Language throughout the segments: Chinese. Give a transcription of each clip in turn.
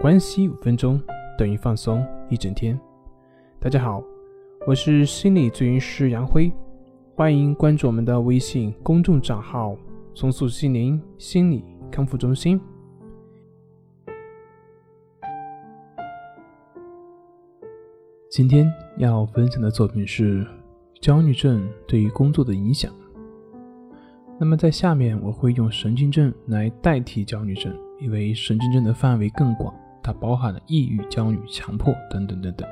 关系五分钟等于放松一整天。大家好，我是心理咨询师杨辉，欢迎关注我们的微信公众账号“重塑心灵心理康复中心”。今天要分享的作品是焦虑症对于工作的影响。那么在下面我会用神经症来代替焦虑症，因为神经症的范围更广。它包含了抑郁、焦虑、强迫等等等等。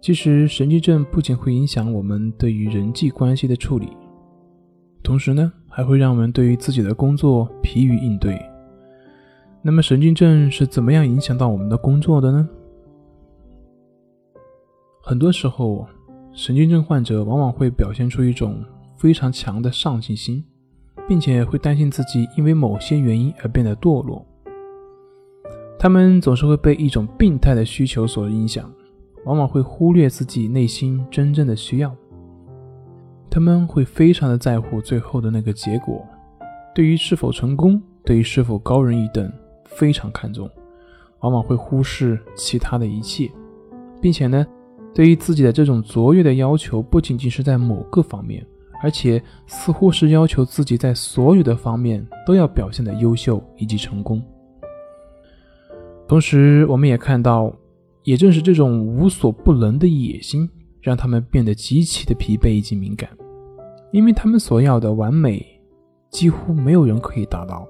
其实，神经症不仅会影响我们对于人际关系的处理，同时呢，还会让我们对于自己的工作疲于应对。那么，神经症是怎么样影响到我们的工作的呢？很多时候，神经症患者往往会表现出一种非常强的上进心，并且会担心自己因为某些原因而变得堕落。他们总是会被一种病态的需求所影响，往往会忽略自己内心真正的需要。他们会非常的在乎最后的那个结果，对于是否成功，对于是否高人一等非常看重，往往会忽视其他的一切，并且呢，对于自己的这种卓越的要求，不仅仅是在某个方面，而且似乎是要求自己在所有的方面都要表现的优秀以及成功。同时，我们也看到，也正是这种无所不能的野心，让他们变得极其的疲惫以及敏感，因为他们所要的完美，几乎没有人可以达到。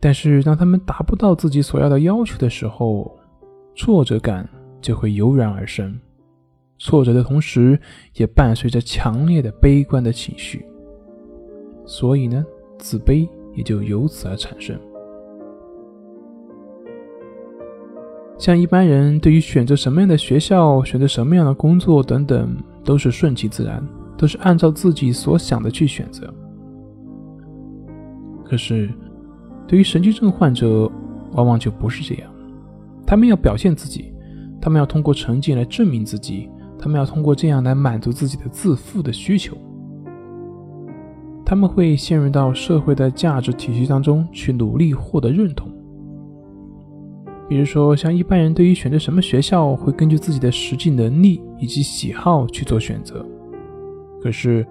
但是，当他们达不到自己所要的要求的时候，挫折感就会油然而生。挫折的同时，也伴随着强烈的悲观的情绪，所以呢，自卑也就由此而产生。像一般人对于选择什么样的学校、选择什么样的工作等等，都是顺其自然，都是按照自己所想的去选择。可是，对于神经症患者，往往就不是这样。他们要表现自己，他们要通过成绩来证明自己，他们要通过这样来满足自己的自负的需求。他们会陷入到社会的价值体系当中去努力获得认同。比如说，像一般人对于选择什么学校，会根据自己的实际能力以及喜好去做选择。可是，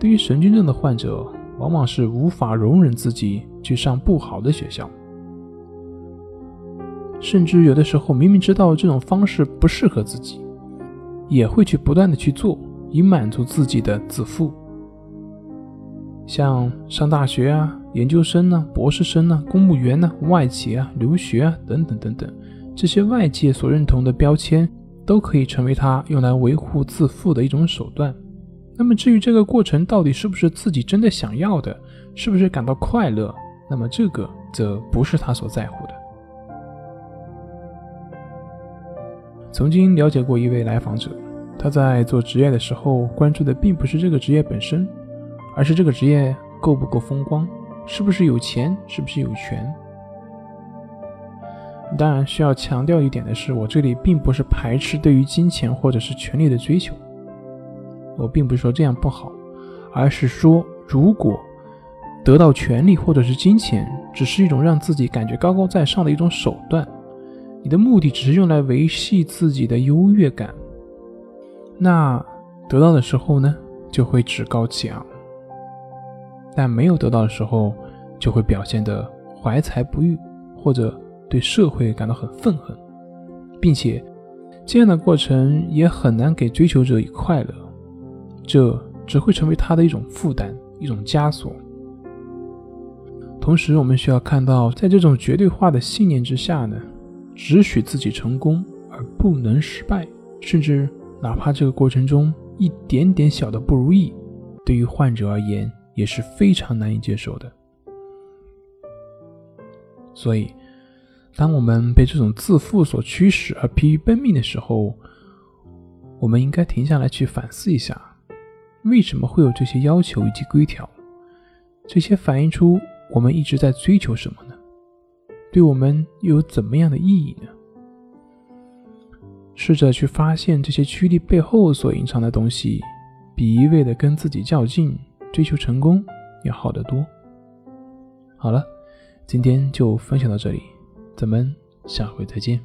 对于神经症的患者，往往是无法容忍自己去上不好的学校，甚至有的时候明明知道这种方式不适合自己，也会去不断的去做，以满足自己的自负。像上大学啊。研究生呢，博士生呢，公务员呢，外企啊，留学啊，等等等等，这些外界所认同的标签，都可以成为他用来维护自负的一种手段。那么，至于这个过程到底是不是自己真的想要的，是不是感到快乐，那么这个则不是他所在乎的。曾经了解过一位来访者，他在做职业的时候，关注的并不是这个职业本身，而是这个职业够不够风光。是不是有钱？是不是有权？当然，需要强调一点的是，我这里并不是排斥对于金钱或者是权力的追求。我并不是说这样不好，而是说，如果得到权力或者是金钱，只是一种让自己感觉高高在上的一种手段，你的目的只是用来维系自己的优越感，那得到的时候呢，就会趾高气昂。但没有得到的时候，就会表现得怀才不遇，或者对社会感到很愤恨，并且这样的过程也很难给追求者以快乐，这只会成为他的一种负担，一种枷锁。同时，我们需要看到，在这种绝对化的信念之下呢，只许自己成功而不能失败，甚至哪怕这个过程中一点点小的不如意，对于患者而言。也是非常难以接受的。所以，当我们被这种自负所驱使而疲于奔命的时候，我们应该停下来去反思一下，为什么会有这些要求以及规条？这些反映出我们一直在追求什么呢？对我们又有怎么样的意义呢？试着去发现这些驱力背后所隐藏的东西，比一味的跟自己较劲。追求成功要好得多。好了，今天就分享到这里，咱们下回再见。